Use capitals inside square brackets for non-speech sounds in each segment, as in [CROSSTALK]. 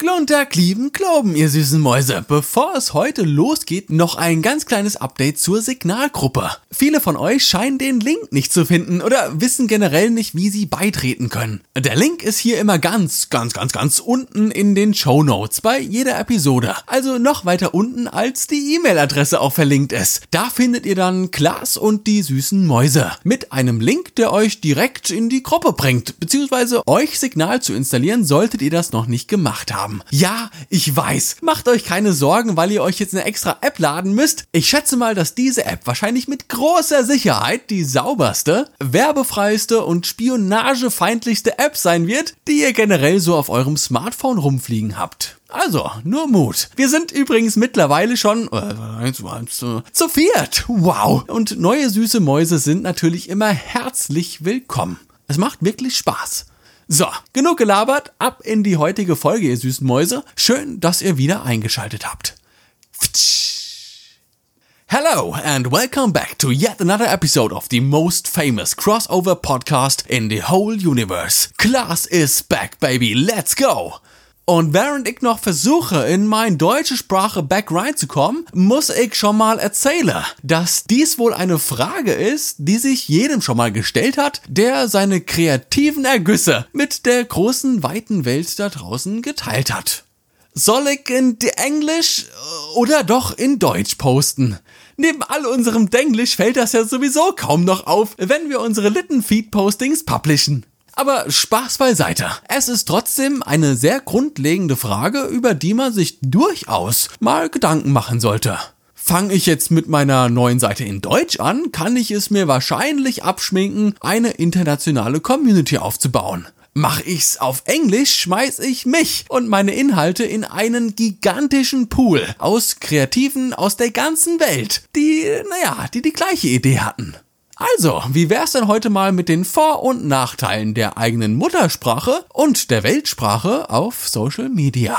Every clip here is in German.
Gluntag, lieben Glauben, ihr süßen Mäuse. Bevor es heute losgeht, noch ein ganz kleines Update zur Signalgruppe. Viele von euch scheinen den Link nicht zu finden oder wissen generell nicht, wie sie beitreten können. Der Link ist hier immer ganz, ganz, ganz, ganz unten in den Show Notes bei jeder Episode. Also noch weiter unten, als die E-Mail-Adresse auch verlinkt ist. Da findet ihr dann Klaas und die süßen Mäuse. Mit einem Link, der euch direkt in die Gruppe bringt. Beziehungsweise euch Signal zu installieren, solltet ihr das noch nicht gemacht haben haben. Ja, ich weiß. Macht euch keine Sorgen, weil ihr euch jetzt eine extra App laden müsst. Ich schätze mal, dass diese App wahrscheinlich mit großer Sicherheit die sauberste, werbefreiste und spionagefeindlichste App sein wird, die ihr generell so auf eurem Smartphone rumfliegen habt. Also, nur Mut. Wir sind übrigens mittlerweile schon äh, zu viert. Wow. Und neue süße Mäuse sind natürlich immer herzlich willkommen. Es macht wirklich Spaß. So, genug gelabert, ab in die heutige Folge, ihr süßen Mäuse. Schön, dass ihr wieder eingeschaltet habt. Hello and welcome back to yet another episode of the most famous crossover podcast in the whole universe. Class is back, baby, let's go! Und während ich noch versuche, in meine deutsche Sprache back reinzukommen, muss ich schon mal erzählen, dass dies wohl eine Frage ist, die sich jedem schon mal gestellt hat, der seine kreativen Ergüsse mit der großen, weiten Welt da draußen geteilt hat. Soll ich in Englisch oder doch in Deutsch posten? Neben all unserem Denglisch fällt das ja sowieso kaum noch auf, wenn wir unsere Littenfeed-Postings publishen. Aber Spaß beiseite. Es ist trotzdem eine sehr grundlegende Frage, über die man sich durchaus mal Gedanken machen sollte. Fange ich jetzt mit meiner neuen Seite in Deutsch an, kann ich es mir wahrscheinlich abschminken, eine internationale Community aufzubauen. Mach ich's auf Englisch, schmeiß ich mich und meine Inhalte in einen gigantischen Pool aus Kreativen aus der ganzen Welt, die, naja, die die gleiche Idee hatten. Also, wie wär's denn heute mal mit den Vor- und Nachteilen der eigenen Muttersprache und der Weltsprache auf Social Media?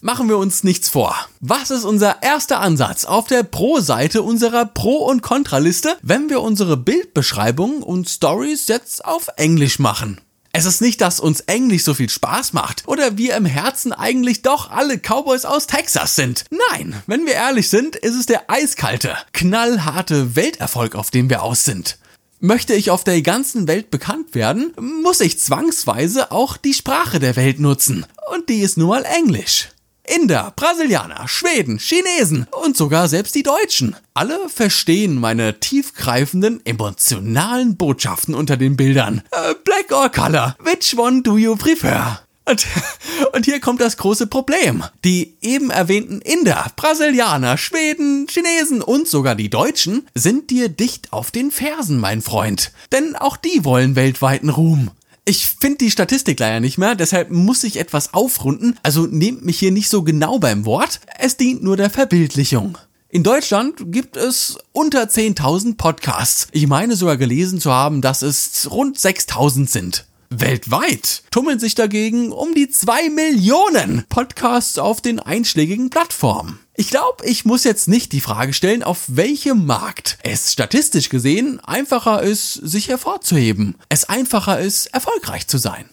Machen wir uns nichts vor. Was ist unser erster Ansatz auf der Pro-Seite unserer Pro- und Kontraliste, wenn wir unsere Bildbeschreibungen und Stories jetzt auf Englisch machen? Es ist nicht, dass uns Englisch so viel Spaß macht oder wir im Herzen eigentlich doch alle Cowboys aus Texas sind. Nein, wenn wir ehrlich sind, ist es der eiskalte, knallharte Welterfolg, auf dem wir aus sind. Möchte ich auf der ganzen Welt bekannt werden, muss ich zwangsweise auch die Sprache der Welt nutzen. Und die ist nun mal Englisch. Inder, Brasilianer, Schweden, Chinesen und sogar selbst die Deutschen. Alle verstehen meine tiefgreifenden, emotionalen Botschaften unter den Bildern. Äh, black or Color, which one do you prefer? Und, [LAUGHS] und hier kommt das große Problem. Die eben erwähnten Inder, Brasilianer, Schweden, Chinesen und sogar die Deutschen sind dir dicht auf den Fersen, mein Freund. Denn auch die wollen weltweiten Ruhm. Ich finde die Statistik leider nicht mehr, deshalb muss ich etwas aufrunden, also nehmt mich hier nicht so genau beim Wort, es dient nur der Verbildlichung. In Deutschland gibt es unter 10.000 Podcasts. Ich meine sogar gelesen zu haben, dass es rund 6.000 sind. Weltweit tummeln sich dagegen um die 2 Millionen Podcasts auf den einschlägigen Plattformen. Ich glaube, ich muss jetzt nicht die Frage stellen, auf welchem Markt es statistisch gesehen einfacher ist, sich hervorzuheben. Es einfacher ist, erfolgreich zu sein.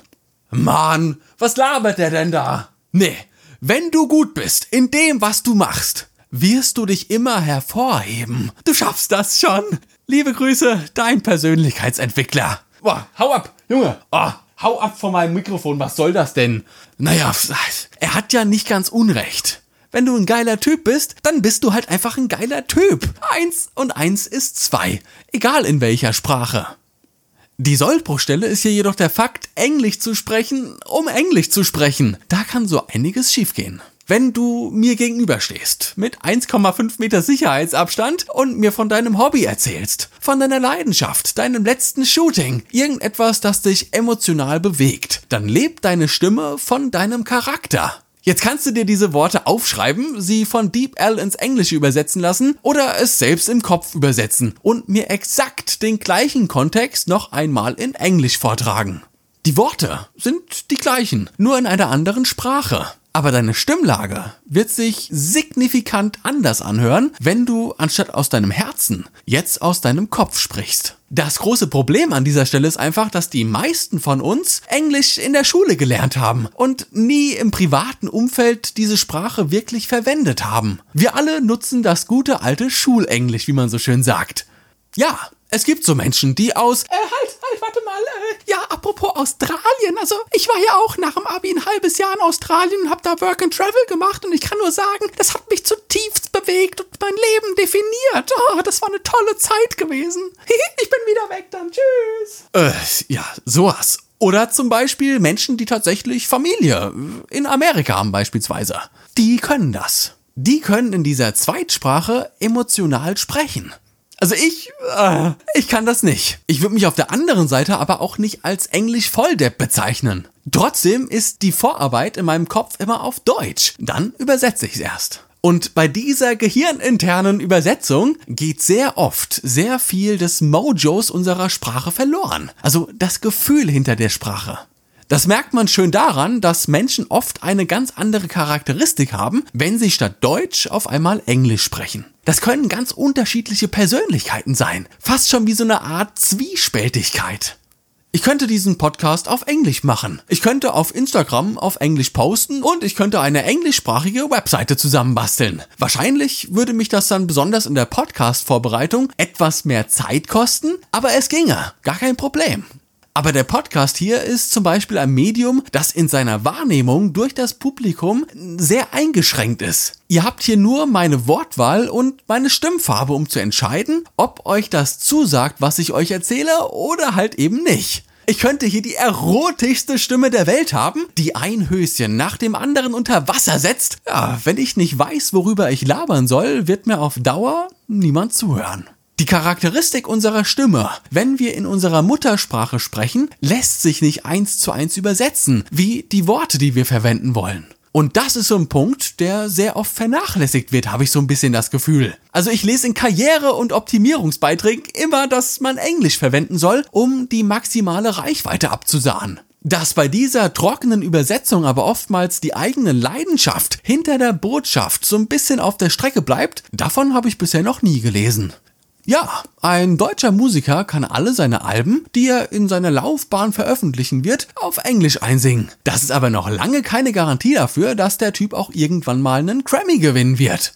Mann, was labert der denn da? Nee, wenn du gut bist in dem, was du machst, wirst du dich immer hervorheben. Du schaffst das schon. Liebe Grüße, dein Persönlichkeitsentwickler. Boah, hau ab, Junge. Oh, hau ab von meinem Mikrofon, was soll das denn? Naja, er hat ja nicht ganz unrecht. Wenn du ein geiler Typ bist, dann bist du halt einfach ein geiler Typ. Eins und eins ist zwei. Egal in welcher Sprache. Die Sollbruchstelle ist hier jedoch der Fakt, Englisch zu sprechen, um Englisch zu sprechen. Da kann so einiges schiefgehen. Wenn du mir gegenüberstehst, mit 1,5 Meter Sicherheitsabstand und mir von deinem Hobby erzählst, von deiner Leidenschaft, deinem letzten Shooting, irgendetwas, das dich emotional bewegt, dann lebt deine Stimme von deinem Charakter. Jetzt kannst du dir diese Worte aufschreiben, sie von Deep L ins Englische übersetzen lassen oder es selbst im Kopf übersetzen und mir exakt den gleichen Kontext noch einmal in Englisch vortragen. Die Worte sind die gleichen, nur in einer anderen Sprache. Aber deine Stimmlage wird sich signifikant anders anhören, wenn du anstatt aus deinem Herzen jetzt aus deinem Kopf sprichst. Das große Problem an dieser Stelle ist einfach, dass die meisten von uns Englisch in der Schule gelernt haben und nie im privaten Umfeld diese Sprache wirklich verwendet haben. Wir alle nutzen das gute alte Schulenglisch, wie man so schön sagt. Ja, es gibt so Menschen, die aus. Äh, halt, warte mal. Äh, ja, apropos Australien. Also, ich war ja auch nach dem Abi ein halbes Jahr in Australien und hab da Work and Travel gemacht. Und ich kann nur sagen, das hat mich zutiefst bewegt und mein Leben definiert. Oh, das war eine tolle Zeit gewesen. [LAUGHS] ich bin wieder weg dann. Tschüss. Äh, ja, sowas. Oder zum Beispiel Menschen, die tatsächlich Familie in Amerika haben, beispielsweise. Die können das. Die können in dieser Zweitsprache emotional sprechen. Also ich, äh, ich kann das nicht. Ich würde mich auf der anderen Seite aber auch nicht als Englisch Volldepp bezeichnen. Trotzdem ist die Vorarbeit in meinem Kopf immer auf Deutsch. Dann übersetze ich es erst. Und bei dieser gehirninternen Übersetzung geht sehr oft sehr viel des Mojos unserer Sprache verloren. Also das Gefühl hinter der Sprache. Das merkt man schön daran, dass Menschen oft eine ganz andere Charakteristik haben, wenn sie statt Deutsch auf einmal Englisch sprechen. Das können ganz unterschiedliche Persönlichkeiten sein, fast schon wie so eine Art Zwiespältigkeit. Ich könnte diesen Podcast auf Englisch machen. Ich könnte auf Instagram auf Englisch posten und ich könnte eine englischsprachige Webseite zusammenbasteln. Wahrscheinlich würde mich das dann besonders in der Podcast-Vorbereitung etwas mehr Zeit kosten, aber es ginge. Gar kein Problem. Aber der Podcast hier ist zum Beispiel ein Medium, das in seiner Wahrnehmung durch das Publikum sehr eingeschränkt ist. Ihr habt hier nur meine Wortwahl und meine Stimmfarbe, um zu entscheiden, ob euch das zusagt, was ich euch erzähle oder halt eben nicht. Ich könnte hier die erotischste Stimme der Welt haben, die ein Höschen nach dem anderen unter Wasser setzt. Ja, wenn ich nicht weiß, worüber ich labern soll, wird mir auf Dauer niemand zuhören. Die Charakteristik unserer Stimme, wenn wir in unserer Muttersprache sprechen, lässt sich nicht eins zu eins übersetzen, wie die Worte, die wir verwenden wollen. Und das ist so ein Punkt, der sehr oft vernachlässigt wird, habe ich so ein bisschen das Gefühl. Also ich lese in Karriere- und Optimierungsbeiträgen immer, dass man Englisch verwenden soll, um die maximale Reichweite abzusahen. Dass bei dieser trockenen Übersetzung aber oftmals die eigene Leidenschaft hinter der Botschaft so ein bisschen auf der Strecke bleibt, davon habe ich bisher noch nie gelesen. Ja, ein deutscher Musiker kann alle seine Alben, die er in seiner Laufbahn veröffentlichen wird, auf Englisch einsingen. Das ist aber noch lange keine Garantie dafür, dass der Typ auch irgendwann mal einen Grammy gewinnen wird.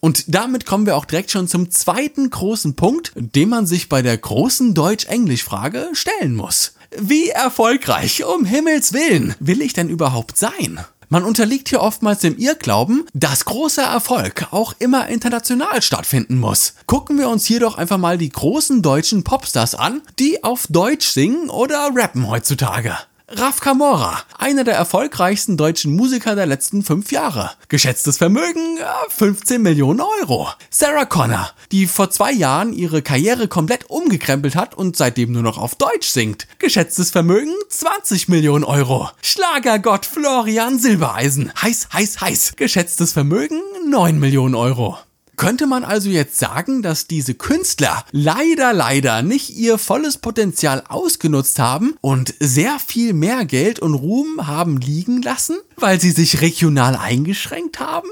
Und damit kommen wir auch direkt schon zum zweiten großen Punkt, den man sich bei der großen Deutsch-Englisch-Frage stellen muss. Wie erfolgreich, um Himmels Willen, will ich denn überhaupt sein? Man unterliegt hier oftmals dem Irrglauben, dass großer Erfolg auch immer international stattfinden muss. Gucken wir uns hier doch einfach mal die großen deutschen Popstars an, die auf Deutsch singen oder rappen heutzutage. Raf Kamora, einer der erfolgreichsten deutschen Musiker der letzten fünf Jahre. Geschätztes Vermögen 15 Millionen Euro. Sarah Connor, die vor zwei Jahren ihre Karriere komplett umgekrempelt hat und seitdem nur noch auf Deutsch singt. Geschätztes Vermögen 20 Millionen Euro. Schlagergott Florian Silbereisen. Heiß, heiß, heiß. Geschätztes Vermögen 9 Millionen Euro. Könnte man also jetzt sagen, dass diese Künstler leider, leider nicht ihr volles Potenzial ausgenutzt haben und sehr viel mehr Geld und Ruhm haben liegen lassen, weil sie sich regional eingeschränkt haben?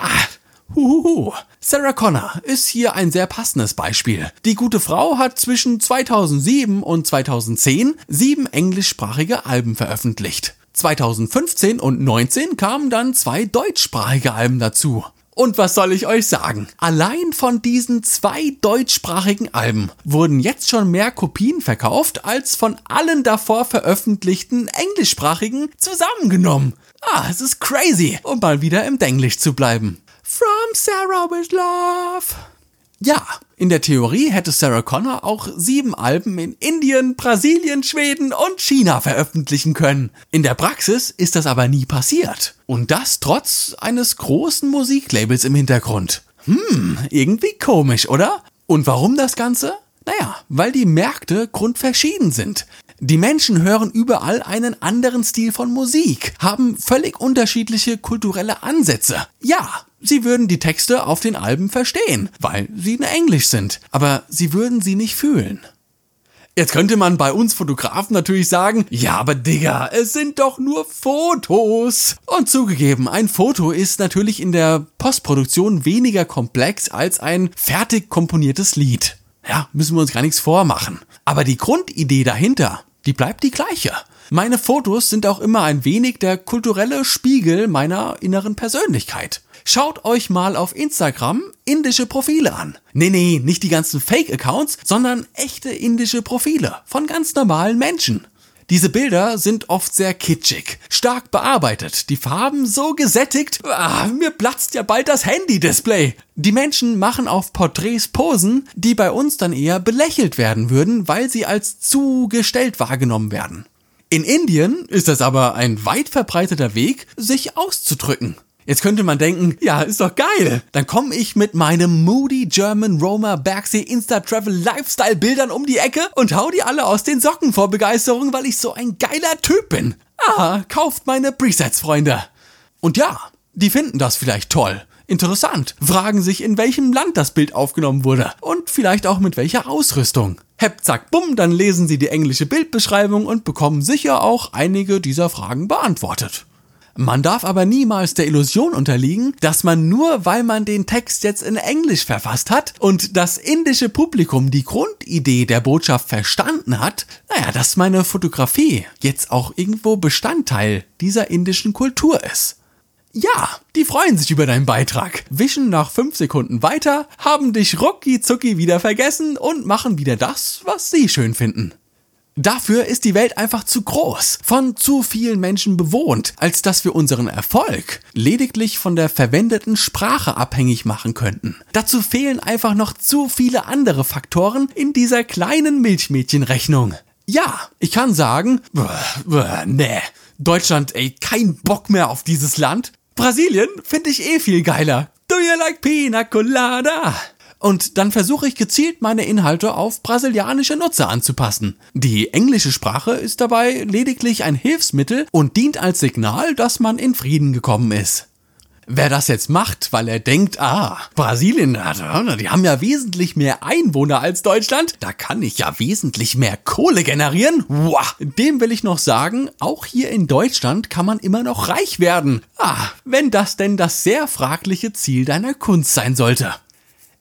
Ah. Huhuhu. Sarah Connor ist hier ein sehr passendes Beispiel. Die gute Frau hat zwischen 2007 und 2010 sieben englischsprachige Alben veröffentlicht. 2015 und 19 kamen dann zwei deutschsprachige Alben dazu. Und was soll ich euch sagen? Allein von diesen zwei deutschsprachigen Alben wurden jetzt schon mehr Kopien verkauft als von allen davor veröffentlichten englischsprachigen zusammengenommen. Ah, es ist crazy, um mal wieder im Denglisch zu bleiben. From Sarah with Love. Ja, in der Theorie hätte Sarah Connor auch sieben Alben in Indien, Brasilien, Schweden und China veröffentlichen können. In der Praxis ist das aber nie passiert. Und das trotz eines großen Musiklabels im Hintergrund. Hm, irgendwie komisch, oder? Und warum das Ganze? Naja, weil die Märkte grundverschieden sind. Die Menschen hören überall einen anderen Stil von Musik, haben völlig unterschiedliche kulturelle Ansätze. Ja, Sie würden die Texte auf den Alben verstehen, weil sie in Englisch sind, aber sie würden sie nicht fühlen. Jetzt könnte man bei uns Fotografen natürlich sagen, ja, aber Digga, es sind doch nur Fotos. Und zugegeben, ein Foto ist natürlich in der Postproduktion weniger komplex als ein fertig komponiertes Lied. Ja, müssen wir uns gar nichts vormachen. Aber die Grundidee dahinter, die bleibt die gleiche. Meine Fotos sind auch immer ein wenig der kulturelle Spiegel meiner inneren Persönlichkeit. Schaut euch mal auf Instagram indische Profile an. Nee, nee, nicht die ganzen Fake-Accounts, sondern echte indische Profile von ganz normalen Menschen. Diese Bilder sind oft sehr kitschig, stark bearbeitet, die Farben so gesättigt, ah, mir platzt ja bald das Handy-Display. Die Menschen machen auf Porträts Posen, die bei uns dann eher belächelt werden würden, weil sie als zu gestellt wahrgenommen werden. In Indien ist es aber ein weit verbreiteter Weg, sich auszudrücken. Jetzt könnte man denken, ja, ist doch geil. Dann komme ich mit meinem Moody German Roma Bergsee Insta Travel Lifestyle Bildern um die Ecke und hau die alle aus den Socken vor Begeisterung, weil ich so ein geiler Typ bin. Ah, kauft meine Presets, Freunde. Und ja, die finden das vielleicht toll. Interessant, fragen sich, in welchem Land das Bild aufgenommen wurde und vielleicht auch mit welcher Ausrüstung. Hepp, zack, bumm, dann lesen sie die englische Bildbeschreibung und bekommen sicher auch einige dieser Fragen beantwortet. Man darf aber niemals der Illusion unterliegen, dass man nur weil man den Text jetzt in Englisch verfasst hat und das indische Publikum die Grundidee der Botschaft verstanden hat, naja, dass meine Fotografie jetzt auch irgendwo Bestandteil dieser indischen Kultur ist. Ja, die freuen sich über deinen Beitrag, wischen nach fünf Sekunden weiter, haben dich rucki zucki wieder vergessen und machen wieder das, was sie schön finden. Dafür ist die Welt einfach zu groß, von zu vielen Menschen bewohnt, als dass wir unseren Erfolg lediglich von der verwendeten Sprache abhängig machen könnten. Dazu fehlen einfach noch zu viele andere Faktoren in dieser kleinen Milchmädchenrechnung. Ja, ich kann sagen, nee, Deutschland, ey, kein Bock mehr auf dieses Land. Brasilien finde ich eh viel geiler. Do you like pina colada? Und dann versuche ich gezielt meine Inhalte auf brasilianische Nutzer anzupassen. Die englische Sprache ist dabei lediglich ein Hilfsmittel und dient als Signal, dass man in Frieden gekommen ist. Wer das jetzt macht, weil er denkt, ah, Brasilien, die haben ja wesentlich mehr Einwohner als Deutschland, da kann ich ja wesentlich mehr Kohle generieren, wow, dem will ich noch sagen, auch hier in Deutschland kann man immer noch reich werden. Ah, wenn das denn das sehr fragliche Ziel deiner Kunst sein sollte.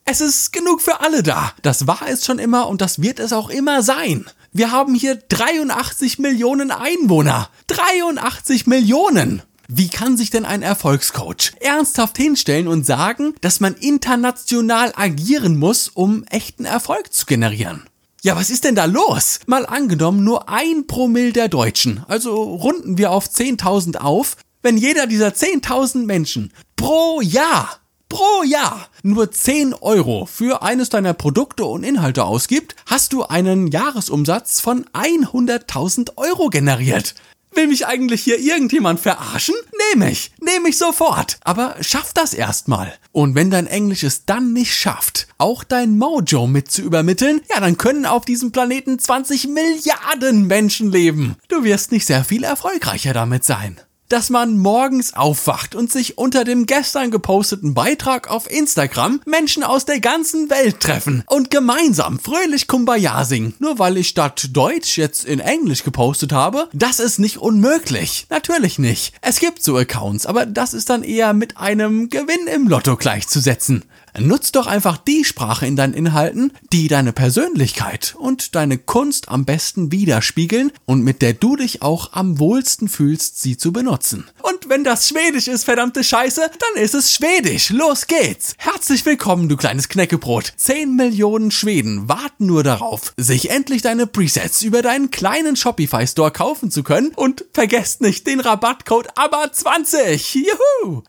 Es ist genug für alle da. Das war es schon immer und das wird es auch immer sein. Wir haben hier 83 Millionen Einwohner. 83 Millionen! Wie kann sich denn ein Erfolgscoach ernsthaft hinstellen und sagen, dass man international agieren muss, um echten Erfolg zu generieren? Ja, was ist denn da los? Mal angenommen, nur ein Promille der Deutschen, also runden wir auf 10.000 auf, wenn jeder dieser 10.000 Menschen pro Jahr pro Jahr nur 10 Euro für eines deiner Produkte und Inhalte ausgibt, hast du einen Jahresumsatz von 100.000 Euro generiert. Will mich eigentlich hier irgendjemand verarschen? Nehme ich. Nehme ich sofort. Aber schaff das erstmal. Und wenn dein Englisch es dann nicht schafft, auch dein Mojo mit zu übermitteln, ja, dann können auf diesem Planeten 20 Milliarden Menschen leben. Du wirst nicht sehr viel erfolgreicher damit sein dass man morgens aufwacht und sich unter dem gestern geposteten Beitrag auf Instagram Menschen aus der ganzen Welt treffen und gemeinsam fröhlich Kumbaya singen. Nur weil ich statt Deutsch jetzt in Englisch gepostet habe, das ist nicht unmöglich. Natürlich nicht. Es gibt so Accounts, aber das ist dann eher mit einem Gewinn im Lotto gleichzusetzen. Nutz doch einfach die Sprache in deinen Inhalten, die deine Persönlichkeit und deine Kunst am besten widerspiegeln und mit der du dich auch am wohlsten fühlst, sie zu benutzen. Und wenn das Schwedisch ist, verdammte Scheiße, dann ist es Schwedisch. Los geht's. Herzlich willkommen, du kleines Knäckebrot. 10 Millionen Schweden warten nur darauf, sich endlich deine Presets über deinen kleinen Shopify Store kaufen zu können und vergesst nicht den Rabattcode ABBA20. Juhu!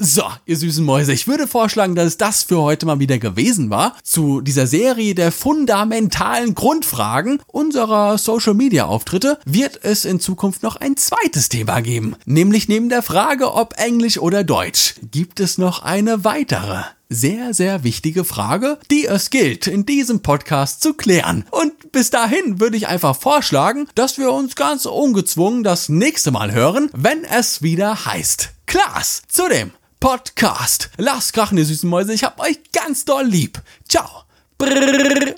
So, ihr süßen Mäuse, ich würde vorschlagen, dass es das für heute mal wieder gewesen war. Zu dieser Serie der fundamentalen Grundfragen unserer Social Media Auftritte wird es in Zukunft noch ein zweites Thema geben. Nämlich neben der Frage, ob Englisch oder Deutsch, gibt es noch eine weitere sehr, sehr wichtige Frage, die es gilt, in diesem Podcast zu klären. Und bis dahin würde ich einfach vorschlagen, dass wir uns ganz ungezwungen das nächste Mal hören, wenn es wieder heißt. Klaas, zudem Podcast. Lasst krachen, ihr süßen Mäuse. Ich hab euch ganz doll lieb. Ciao. Brrr.